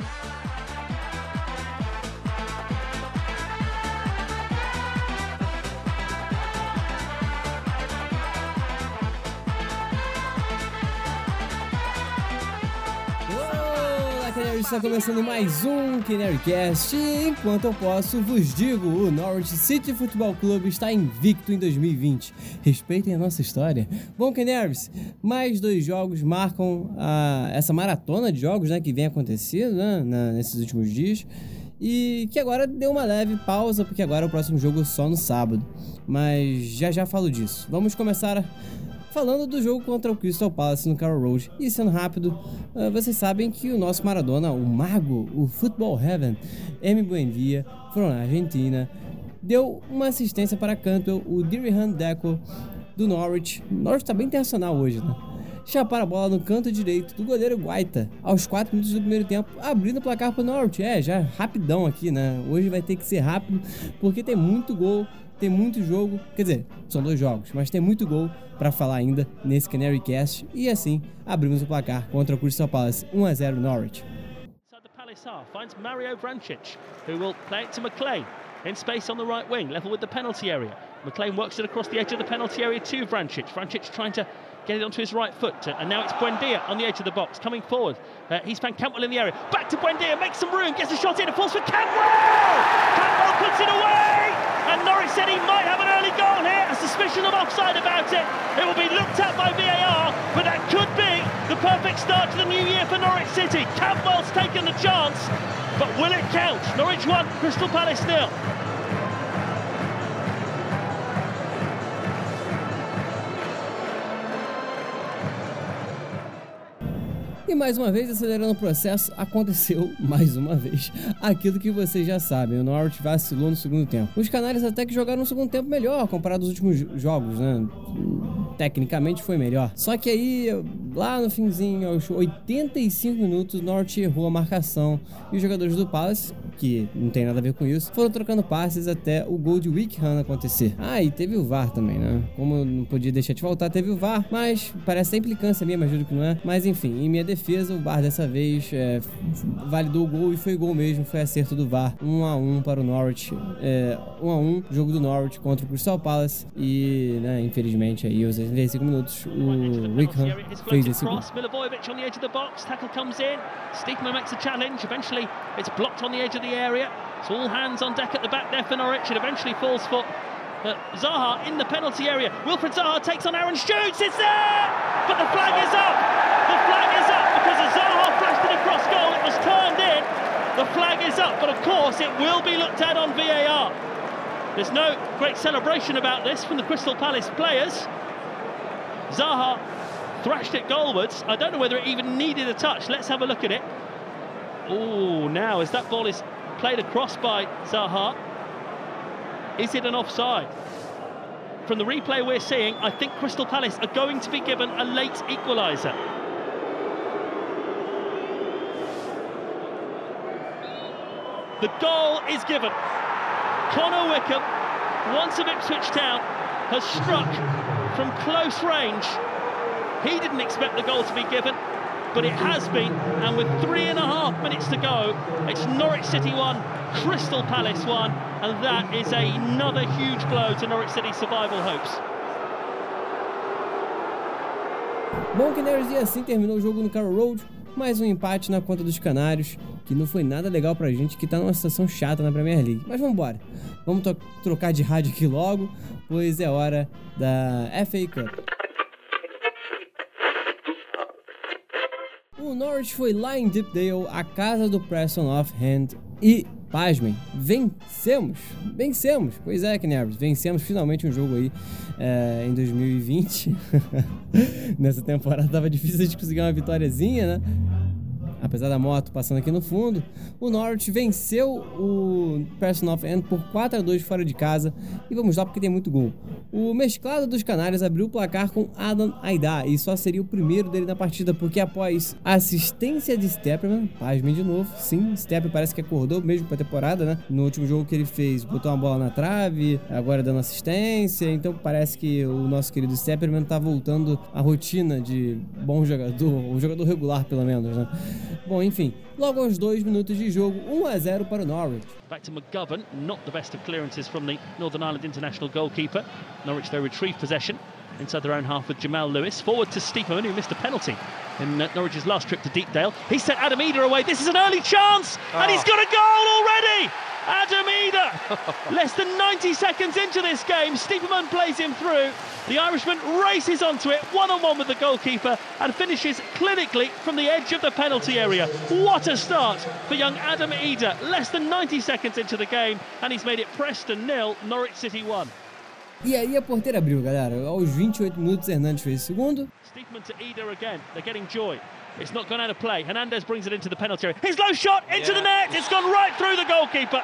Bye. Está começando mais um Canarycast enquanto eu posso, vos digo, o Norwich City Football Club está invicto em 2020. Respeitem a nossa história. Bom, Canaries, mais dois jogos marcam a, essa maratona de jogos né, que vem acontecendo né, na, nesses últimos dias e que agora deu uma leve pausa porque agora é o próximo jogo só no sábado. Mas já já falo disso. Vamos começar... Falando do jogo contra o Crystal Palace no Carroll Road. E sendo rápido, uh, vocês sabem que o nosso Maradona, o mago, o Football Heaven, M. Buendia, from Argentina, deu uma assistência para Cantwell, o Dirihan Deco do Norwich. Norwich está bem internacional hoje, né? chapar a bola no canto direito do goleiro Guaita aos 4 minutos do primeiro tempo, abrindo o placar para o Norwich. É, já rapidão aqui, né? Hoje vai ter que ser rápido porque tem muito gol tem muito jogo, quer dizer, são dois jogos, mas tem muito gol para falar ainda nesse Canary Cast e assim abrimos o placar contra o Crystal Palace 1 a 0 Norwich. finds Mario Vrancic, who will play it to McLean in space on the right wing, level with the penalty area. McLean works it across the edge of the penalty area to Vrancic. Vrancic trying to get it onto his right foot, and now it's Buendia on the edge of the box, coming forward. Uh, he's found Campbell in the area. Back to Buendia, makes some room, gets a shot in, and falls for Campbell! Campbell puts it away! And Norwich said he might have an early goal here. A suspicion of offside about it. It will be looked at by VAR, but that could be the perfect start to the new year for Norwich City. Campbell's taken the chance, but will it count? Norwich 1, Crystal Palace nil. E mais uma vez, acelerando o processo, aconteceu mais uma vez aquilo que vocês já sabem: o Norwich vacilou no segundo tempo. Os Canários até que jogaram um segundo tempo melhor comparado aos últimos jogos, né? Tecnicamente foi melhor. Só que aí, lá no finzinho, aos 85 minutos, o Norwich errou a marcação e os jogadores do Palace que não tem nada a ver com isso, foram trocando passes até o gol de Wickham acontecer. Ah, e teve o VAR também, né? Como não podia deixar de voltar, teve o VAR, mas parece ser implicância minha, mas juro que não é. Mas enfim, em minha defesa, o VAR dessa vez é, validou o gol e foi gol mesmo, foi acerto do VAR. 1 um a 1 um para o Norwich. É, 1 um a 1 jogo do Norwich contra o Crystal Palace e, né, infelizmente aí aos 85 minutos o Wickham fez esse gol. Milivojevic on the edge of the box, tackle comes in, Steekman makes a challenge, eventually it's blocked on the edge of the area. It's all hands on deck at the back there for Norwich. It eventually falls for uh, Zaha in the penalty area. Wilfred Zaha takes on Aaron shoots. It's there! But the flag is up! The flag is up because as Zaha flashed it across goal. It was turned in. The flag is up, but of course it will be looked at on VAR. There's no great celebration about this from the Crystal Palace players. Zaha thrashed it goalwards. I don't know whether it even needed a touch. Let's have a look at it. Oh, now as that ball is played across by Zaha, is it an offside? From the replay we're seeing, I think Crystal Palace are going to be given a late equaliser. The goal is given. Connor Wickham, once of Ipswich Town, has struck from close range. He didn't expect the goal to be given but it has been. And with three and a half minutes to go, it's Norwich City 1, Crystal Palace 1, and that is another huge blow to Norwich City's survival hopes. Bom, Canaries, e assim terminou o jogo no Carroll Road. Mais um empate na conta dos Canários, que não foi nada legal pra gente que tá numa situação chata na Premier League. Mas vamos embora. Vamos trocar de rádio aqui logo, pois é hora da FA Cup. O Norwich foi lá em Deepdale, a casa do Preston of Hand, e, pasmem, vencemos! Vencemos! Pois é, Knabbs, vencemos finalmente um jogo aí é, em 2020. Nessa temporada tava difícil de conseguir uma vitóriazinha, né? Apesar da moto passando aqui no fundo, o Norwich venceu o Preston End por 4 a 2 fora de casa e vamos lá porque tem muito gol. O mesclado dos Canários abriu o placar com Adam Aida e só seria o primeiro dele na partida porque após a assistência de Stepperman, pasmem de novo, sim, Stepper parece que acordou mesmo para a temporada, né? No último jogo que ele fez, botou uma bola na trave, agora dando assistência, então parece que o nosso querido Stepperman tá voltando à rotina de bom jogador, um jogador regular pelo menos, né? Bom, enfim, logo aos dois minutos de jogo, 1 a 0 para o Norwich. Back to McGovern, not the best of clearances from the Northern Ireland international goalkeeper. Norwich though retrieve possession inside their own half with Jamal Lewis. Forward to Stieperman, who missed a penalty in uh, Norwich's last trip to Deepdale. He sent Adam Eder away. This is an early chance, oh. and he's got a goal already. Adam Eder, less than 90 seconds into this game, Stieperman plays him through. The Irishman races onto it, one on one with the goalkeeper, and finishes clinically from the edge of the penalty area. What a start for young Adam Eder, less than 90 seconds into the game, and he's made it Preston nil, Norwich City 1. E aí a porteira abriu, galera. Aos 28 minutos, Hernandes fez o segundo. Steepman to Eder again. They're getting joy. It's not gone out of play. Hernandez brings it into the penalty area. His low shot into yeah. the net. It's gone right through the goalkeeper.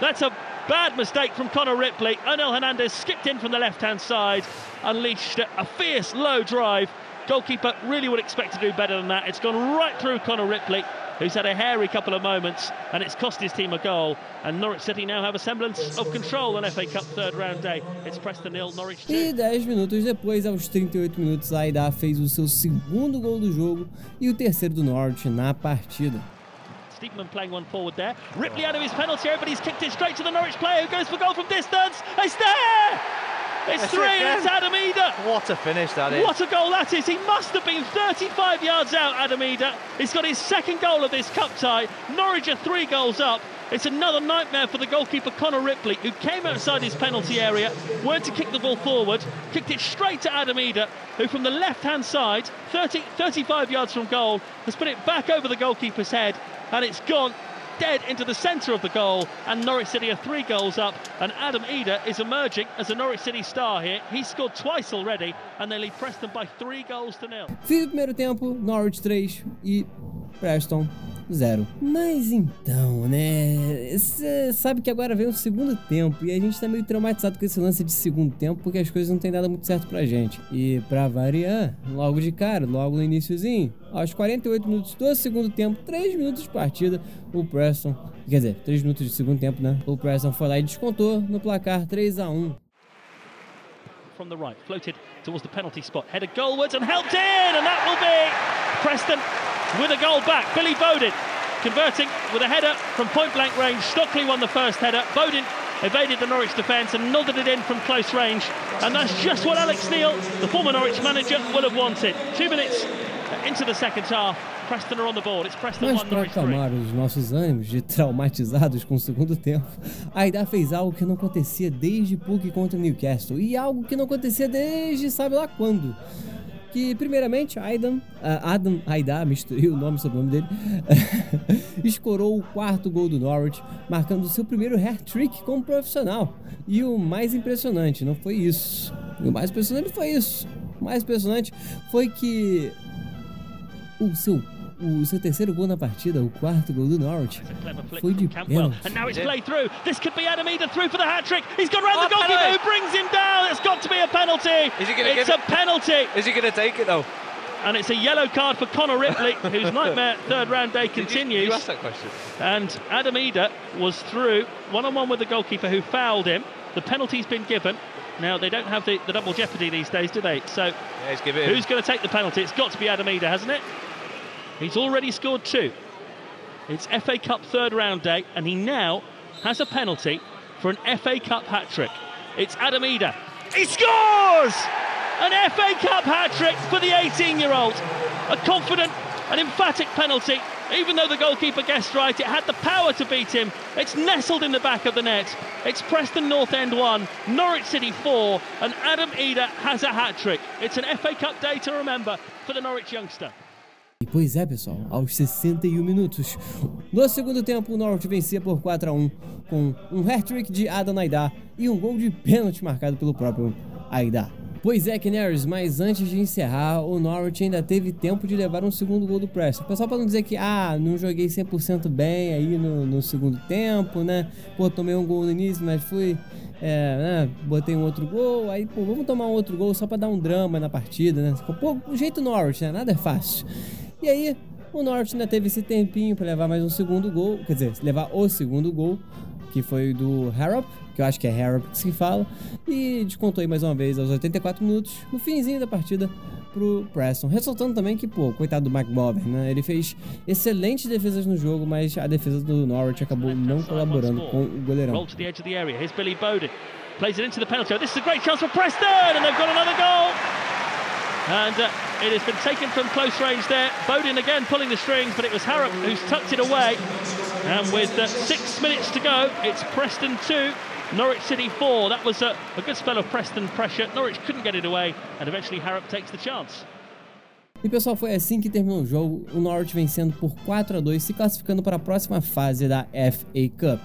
That's a bad mistake from Conor Ripley. Onel Hernandez skipped in from the left-hand side, unleashed a fierce low drive. Goalkeeper really would expect to do better than that. It's gone right through Conor Ripley. Who's had a hairy couple of moments and it's cost his team a goal. And Norwich City now have a semblance of control on FA Cup third round day. It's Preston nil, Norwich 2. E 10 minutos depois, aos 38 minutos, Aida fez o seu segundo gol do jogo e o terceiro do Norwich na partida. Steepman playing one forward there. Ripley out of his penalty area, but he's kicked it straight to the Norwich player who goes for goal from distance. It's there! It's That's three, it it's Adam Eder. What a finish that is. What a goal that is. He must have been 35 yards out, Adam Eder. He's got his second goal of this cup tie. Norwich are three goals up. It's another nightmare for the goalkeeper Conor Ripley, who came outside his penalty area, went to kick the ball forward, kicked it straight to Adam Eder, who from the left-hand side, 30, 35 yards from goal, has put it back over the goalkeeper's head, and it's gone dead into the centre of the goal, and Norwich City are three goals up. And Adam Eder is emerging as a Norwich City star here. He's scored twice already, and they lead Preston by three goals to nil. Fim do primeiro tempo, Norwich 3 e Preston zero. Mas então, né? Você sabe que agora vem o segundo tempo e a gente tá meio traumatizado com esse lance de segundo tempo porque as coisas não têm dado muito certo pra gente. E pra variar, logo de cara, logo no iníciozinho, aos 48 minutos do segundo tempo, 3 minutos de partida, o Preston, quer dizer, 3 minutos de segundo tempo, né? O Preston foi lá e descontou no placar 3 a 1 from the right, floated towards the penalty spot, headed goalwards and helped in, and that will be Preston with a goal back. Billy Bowden converting with a header from point blank range. Stockley won the first header. Bowden evaded the Norwich defence and nodded it in from close range. And that's just what Alex Neil, the former Norwich manager, will have wanted. Two minutes into the second half. Preston are on the board. It's Preston Mas para acalmar os nossos ânimos de traumatizados com o segundo tempo, a Aida fez algo que não acontecia desde Puck contra o Newcastle e algo que não acontecia desde sabe lá quando que primeiramente Aidan, Adam Aida, misturei o nome sobre o nome dele, escorou o quarto gol do Norwich, marcando seu primeiro hat-trick como profissional. E o mais impressionante não foi isso. O mais impressionante foi isso. O mais impressionante foi que o seu o seu terceiro gol na partida, o quarto gol do Norwich, foi de pênalti. And now it's played through. This could be Adam Eder through for the hat trick. He's gone round oh, the goalkeeper penalty. who brings him down. It's got to be a penalty. Is he gonna it's a it? penalty. Is he going to take it though? And it's a yellow card for Conor Ripley, whose nightmare third round day continues. You, you asked that question. And Adam Eder was through one on one with the goalkeeper who fouled him. The penalty's been given. Now, they don't have the, the double jeopardy these days, do they? So, yeah, who's going to take the penalty? It's got to be Adam Eder, hasn't it? He's already scored two. It's FA Cup third round day, and he now has a penalty for an FA Cup hat trick. It's Adam Eder. He scores! An FA Cup hat trick for the 18 year old. A confident and emphatic penalty. Even though the goalkeeper guessed right, it had the power to beat him. It's nestled in the back of the net. It's Preston North End 1, Norwich City 4, and Adam Eder has a hat trick. It's an FA Cup day to remember for the Norwich youngster. E pois é, pessoal, aos 61 minutos, no segundo tempo, o Norwich vencia por 4 a 1 com um hat-trick de Adam Aida e um gol de pênalti marcado pelo próprio Aida. Pois é, Canaries, mas antes de encerrar, o Norwich ainda teve tempo de levar um segundo gol do Preston. Pessoal, para não dizer que, ah, não joguei 100% bem aí no, no, segundo tempo, né? Pô, tomei um gol no início, mas fui, é, né? Botei um outro gol, aí, pô, vamos tomar um outro gol só para dar um drama na partida, né? Pô, o jeito Norwich, né? Nada é fácil. E aí, o Norte ainda teve esse tempinho para levar mais um segundo gol, quer dizer, levar o segundo gol, que foi do Harrop, que eu acho que é Harrop que se fala, e descontou aí mais uma vez aos 84 minutos, no finzinho da partida, pro Preston. Ressaltando também que, pô, coitado do McBober, né? Ele fez excelentes defesas no jogo, mas a defesa do Norwich acabou não colaborando com o goleirão. Plays it into the penalty. This is a great chance for Preston, and they've got another goal. And uh, it has been taken from close range there. Bowden again pulling the strings, but it was Harrop who's tucked it away. And with uh, six minutes to go, it's Preston 2, Norwich City 4. That was a, a good spell of Preston pressure. Norwich couldn't get it away, and eventually Harrop takes the chance. E pessoal, foi assim que terminou o jogo, o Norwich vencendo por 4 a 2, se classificando para a próxima fase da FA Cup.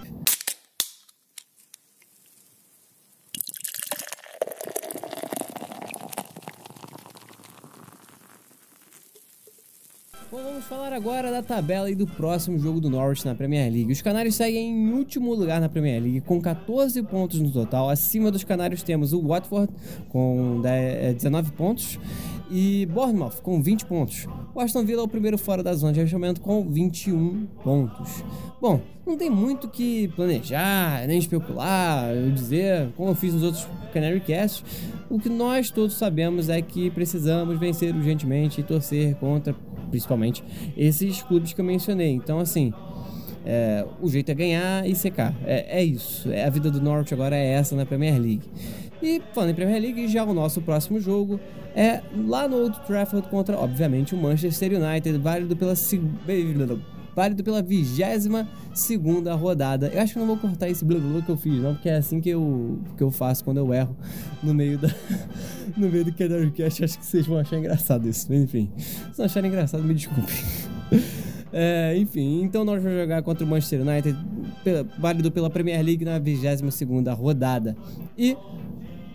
Falar agora da tabela e do próximo jogo do Norwich na Premier League. Os Canários seguem em último lugar na Premier League, com 14 pontos no total. Acima dos Canários temos o Watford, com 19 eh, pontos, e Bournemouth, com 20 pontos. O Aston Villa é o primeiro fora da zona de rebaixamento, com 21 pontos. Bom, não tem muito que planejar, nem especular, eu dizer, como eu fiz nos outros Canary Casts. O que nós todos sabemos é que precisamos vencer urgentemente e torcer contra principalmente esses clubes que eu mencionei. Então, assim, é, o jeito é ganhar e secar. É, é, isso. É, a vida do Norwich agora é essa na Premier League. E falando em Premier League, já o nosso próximo jogo é lá no Old Trafford contra, obviamente, o Manchester United, válido pela válido pela vigésima segunda rodada. Eu acho que não vou cortar esse blá blá que eu fiz, não, porque é assim que eu, que eu faço quando eu erro no meio da no meio do Cast. Acho que vocês vão achar engraçado isso. Enfim, se não acharem engraçado, me desculpem. É, enfim, então nós vamos jogar contra o Manchester United, pela, válido pela Premier League na 22 segunda rodada. E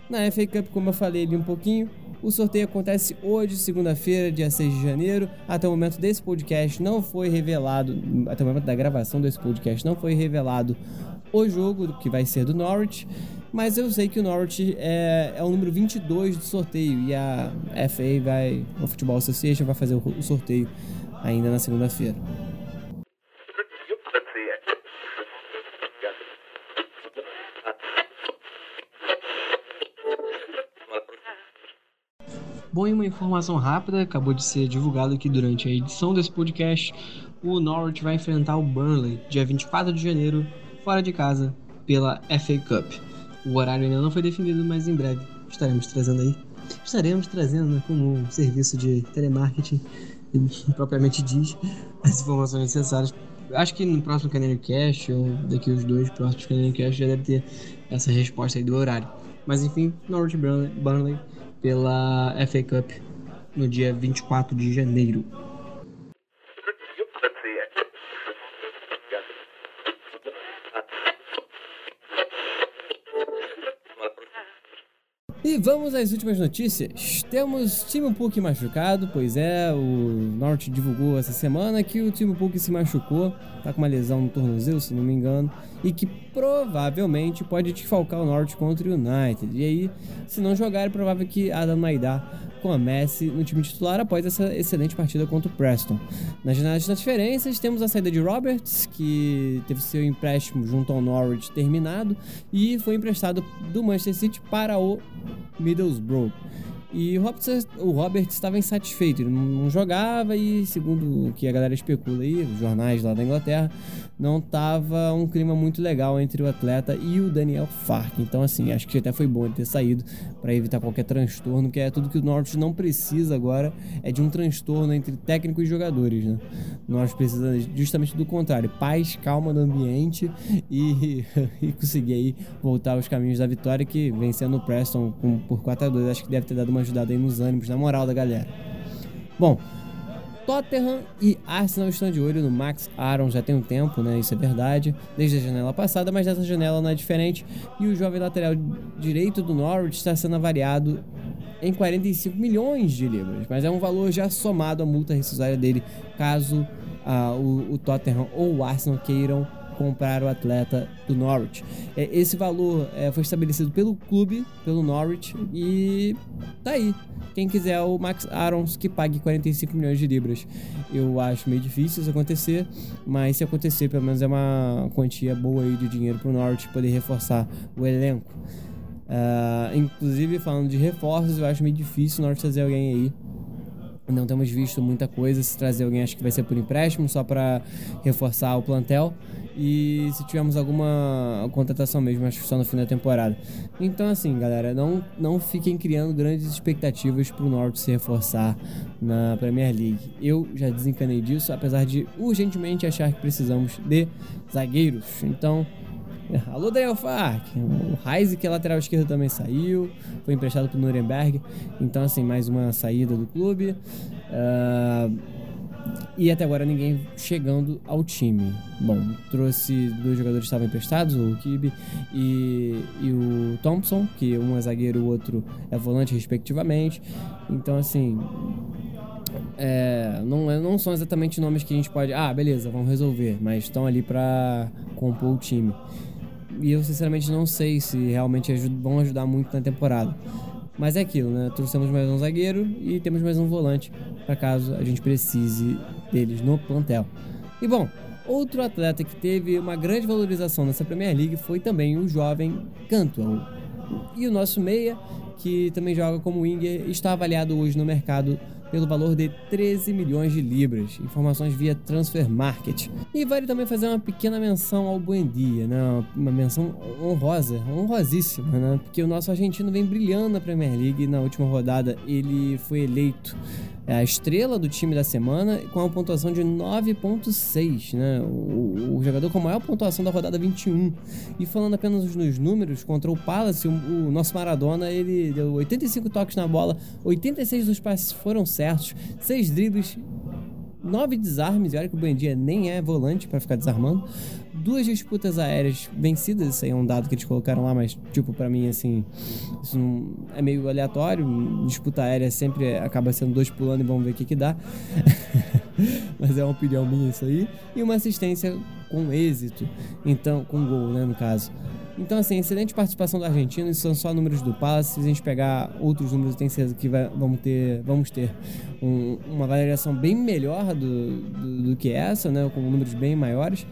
na FA Cup, como eu falei ali um pouquinho, o sorteio acontece hoje, segunda-feira, dia 6 de janeiro. Até o momento desse podcast não foi revelado, até o momento da gravação desse podcast não foi revelado o jogo que vai ser do Norwich. Mas eu sei que o Norwich é, é o número 22 do sorteio e a FA vai, o Futebol Association vai fazer o sorteio ainda na segunda-feira. Bom, e uma informação rápida, acabou de ser divulgado aqui durante a edição desse podcast, o Norwich vai enfrentar o Burnley dia 24 de janeiro, fora de casa, pela FA Cup. O horário ainda não foi definido, mas em breve estaremos trazendo aí. Estaremos trazendo né, como um serviço de telemarketing, propriamente diz, as informações necessárias. Acho que no próximo Canary Cast, ou daqui os dois próximos Canary Cast, já deve ter essa resposta aí do horário. Mas enfim, Norwich Burnley, Burnley pela FA Cup no dia 24 de janeiro. E vamos às últimas notícias. Temos Timo Puk machucado, pois é, o Norte divulgou essa semana que o Timo Puk se machucou, tá com uma lesão no tornozelo, se não me engano, e que provavelmente pode desfalcar o Norte contra o United. E aí, se não jogar, é provável que Adam Maidá comece no time titular após essa excelente partida contra o Preston. Nas janelas de transferências, temos a saída de Roberts, que teve seu empréstimo junto ao Norwich terminado e foi emprestado do Manchester City para o Middlesbrough. E o Robert, estava insatisfeito, ele não jogava e, segundo o que a galera especula aí, os jornais lá da Inglaterra, não estava um clima muito legal entre o atleta e o Daniel Fark. Então, assim, acho que até foi bom ele ter saído para evitar qualquer transtorno, que é tudo que o Norwich não precisa agora, é de um transtorno entre técnico e jogadores, né? O Norwich precisa justamente do contrário, paz, calma no ambiente e, e conseguir aí voltar aos caminhos da vitória, que vencendo o Preston por 4 a 2 acho que deve ter dado uma ajudada aí nos ânimos, na moral da galera. Bom, Tottenham e Arsenal estão de olho no Max Aaron já tem um tempo, né? Isso é verdade, desde a janela passada, mas dessa janela não é diferente. E o jovem lateral direito do Norwich está sendo avaliado em 45 milhões de libras, mas é um valor já somado à multa rescisória dele, caso uh, o, o Tottenham ou o Arsenal queiram comprar o atleta do Norwich. É, esse valor é, foi estabelecido pelo clube, pelo Norwich, e tá aí. Quem quiser o Max Arons que pague 45 milhões de libras. Eu acho meio difícil isso acontecer, mas se acontecer, pelo menos é uma quantia boa aí de dinheiro para o Norwich poder reforçar o elenco. Uh, inclusive, falando de reforços, eu acho meio difícil o Norwich trazer alguém aí Não temos visto muita coisa. Se trazer alguém, acho que vai ser por empréstimo, só para reforçar o plantel. E se tivermos alguma contratação mesmo, acho que só no fim da temporada. Então, assim, galera, não, não fiquem criando grandes expectativas para o Norte se reforçar na Premier League. Eu já desencanei disso, apesar de urgentemente achar que precisamos de zagueiros. Então, Alô, Daniel Fark. O Reis, que é lateral esquerdo, também saiu. Foi emprestado para o Nuremberg. Então, assim, mais uma saída do clube. Uh, e até agora ninguém chegando ao time. Bom, trouxe dois jogadores que estavam emprestados, o Kibe e, e o Thompson, que um é zagueiro o outro é volante, respectivamente. Então, assim, é, não, não são exatamente nomes que a gente pode. Ah, beleza, vamos resolver, mas estão ali para compor o time e eu sinceramente não sei se realmente vão ajudar muito na temporada. Mas é aquilo, né? Trouxemos mais um zagueiro e temos mais um volante para caso a gente precise deles no plantel. E bom, outro atleta que teve uma grande valorização nessa Premier League foi também o jovem Cantwell. E o nosso meia, que também joga como winger, está avaliado hoje no mercado pelo valor de 13 milhões de libras. Informações via Transfer Market. E vale também fazer uma pequena menção ao Buendia, né? Uma menção honrosa, honrosíssima, né? Porque o nosso argentino vem brilhando na Premier League. Na última rodada ele foi eleito é a estrela do time da semana com uma pontuação de 9.6, né? O, o, jogador com a maior pontuação da rodada 21. E falando apenas nos números, contra o Palace, o, o nosso Maradona, ele deu 85 toques na bola, 86 dos passes foram certos, 6 dribles, 9 desarmes, e olha que o Buendia nem é volante para ficar desarmando, duas disputas aéreas vencidas, isso aí é um dado que eles colocaram lá, mas, tipo, para mim, assim, isso não, é meio aleatório. Disputa aérea sempre acaba sendo dois pulando e vamos ver o que que dá. mas é uma opinião minha isso aí. E uma assistência com êxito, então, com gol, né, no caso. Então, assim, excelente participação da Argentina. Isso são só números do Palace. Se a gente pegar outros números, eu tenho certeza que vai, vamos ter, vamos ter um, uma variação bem melhor do, do, do, que essa, né? Com números bem maiores.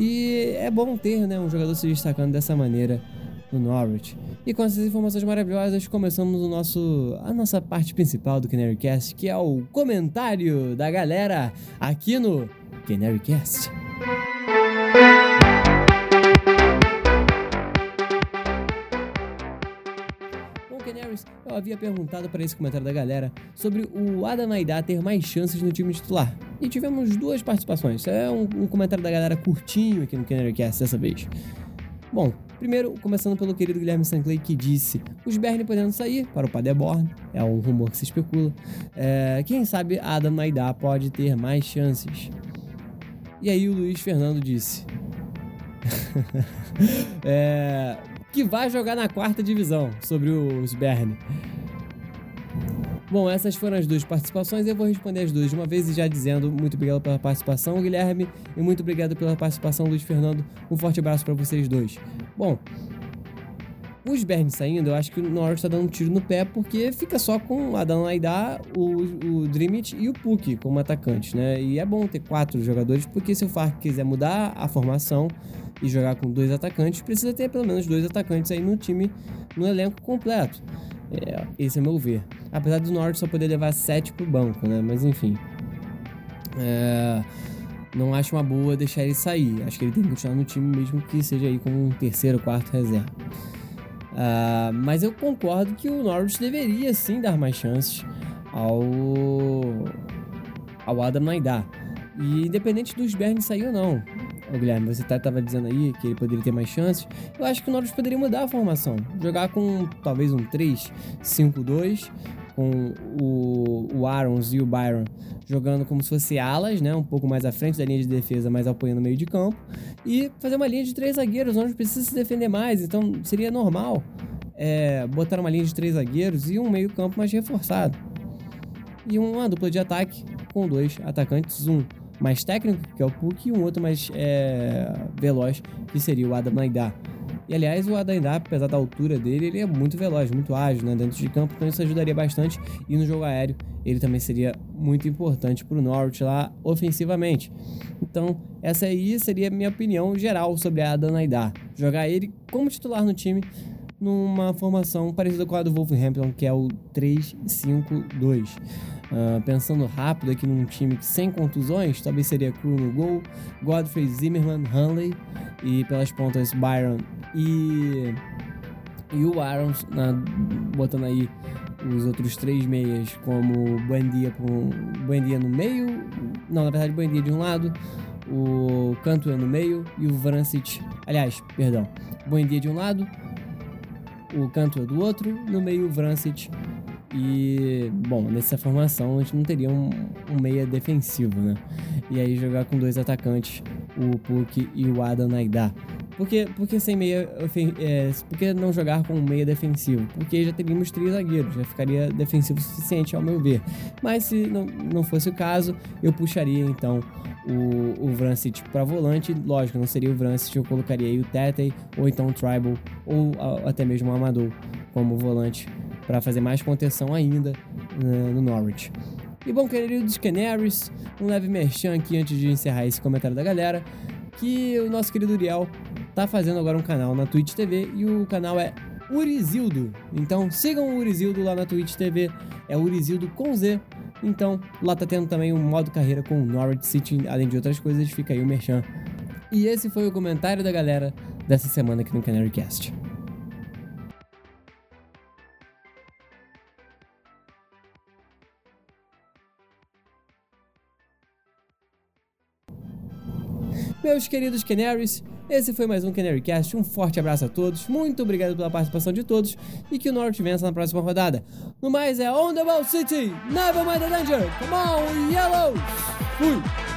E é bom ter né, um jogador se destacando dessa maneira no Norwich. E com essas informações maravilhosas, começamos o nosso, a nossa parte principal do Canarycast, que é o comentário da galera aqui no Canarycast. Havia perguntado para esse comentário da galera sobre o Adam Aidá ter mais chances no time titular. E tivemos duas participações. É um, um comentário da galera curtinho aqui no Cast dessa vez. Bom, primeiro, começando pelo querido Guilherme Sanclay, que disse: os Bernie podendo sair para o Paderborn, é um rumor que se especula. É, quem sabe Adam Maidá pode ter mais chances. E aí o Luiz Fernando disse: é, que vai jogar na quarta divisão sobre os Berne. Bom, essas foram as duas participações. Eu vou responder as duas de uma vez e já dizendo muito obrigado pela participação, Guilherme, e muito obrigado pela participação, Luiz Fernando. Um forte abraço para vocês dois. Bom, os Bern saindo, eu acho que o Norris tá dando um tiro no pé porque fica só com Adam Aidá, o, o Dreamit e o Puck como atacantes, né? E é bom ter quatro jogadores porque se o Fark quiser mudar a formação e jogar com dois atacantes, precisa ter pelo menos dois atacantes aí no time, no elenco completo. É, esse é meu ver. Apesar do Norte só poder levar 7 pro banco, né? Mas enfim. É, não acho uma boa deixar ele sair. Acho que ele tem que continuar no time mesmo que seja aí como um terceiro, quarto reserva. Uh, mas eu concordo que o Norwich deveria sim dar mais chances ao, ao Adam Naidá. E independente dos Bern sair ou não, Ô, Guilherme, você tá, tava dizendo aí que ele poderia ter mais chances. Eu acho que o Norwich poderia mudar a formação. Jogar com talvez um 3-5-2, com o, o Arons e o Byron jogando como se fosse alas, né? Um pouco mais à frente da linha de defesa, mas apoiando o meio de campo. E fazer uma linha de três zagueiros, onde precisa se defender mais. Então seria normal é, botar uma linha de três zagueiros e um meio campo mais reforçado. E uma dupla de ataque com dois atacantes, um mais técnico, que é o Puck, e um outro mais é, veloz, que seria o Adam Naidá. E aliás, o Adam Naidá, apesar da altura dele, ele é muito veloz, muito ágil né, dentro de campo, então isso ajudaria bastante. E no jogo aéreo, ele também seria muito importante para o Norwich lá ofensivamente. Então, essa aí seria a minha opinião geral sobre a Adam Naidá. Jogar ele como titular no time numa formação parecida com a do Wolverhampton, que é o 3-5-2. Uh, pensando rápido aqui num time sem contusões, talvez seria Crew no gol, Godfrey, Zimmerman, Hanley e pelas pontas Byron e, e o Arons, na, botando aí os outros três meias como Buendia, Buendia no meio, não, na verdade Buendia de um lado, o Cantwell no meio e o Vrancic, aliás, perdão, Buendia de um lado, o Cantwell do outro, no meio o Vrancic e, bom, nessa formação a gente não teria um, um meia defensivo, né? E aí jogar com dois atacantes, o Puck e o Adam Naidá. Porque, porque sem meia. É, por que não jogar com um meia defensivo? Porque já teríamos três zagueiros, já ficaria defensivo o suficiente, ao meu ver. Mas se não, não fosse o caso, eu puxaria então o, o Vrancic para volante. Lógico, não seria o Vrancic, eu colocaria aí o Tete, ou então o Tribal, ou a, até mesmo o Amador como volante para fazer mais contenção ainda uh, no Norwich. E bom, queridos Canaries, um leve merchan aqui antes de encerrar esse comentário da galera, que o nosso querido Uriel tá fazendo agora um canal na Twitch TV e o canal é Urizildo. Então sigam o Urizildo lá na Twitch TV, é Urizildo com Z. Então lá tá tendo também um modo carreira com Norwich City, além de outras coisas, fica aí o merchan. E esse foi o comentário da galera dessa semana aqui no Canary Cast. Meus queridos Canaries, esse foi mais um Canary Cast. Um forte abraço a todos, muito obrigado pela participação de todos e que o Norte vença na próxima rodada. No mais, é On the Ball City, never mind the danger, come on, Yellows! Fui!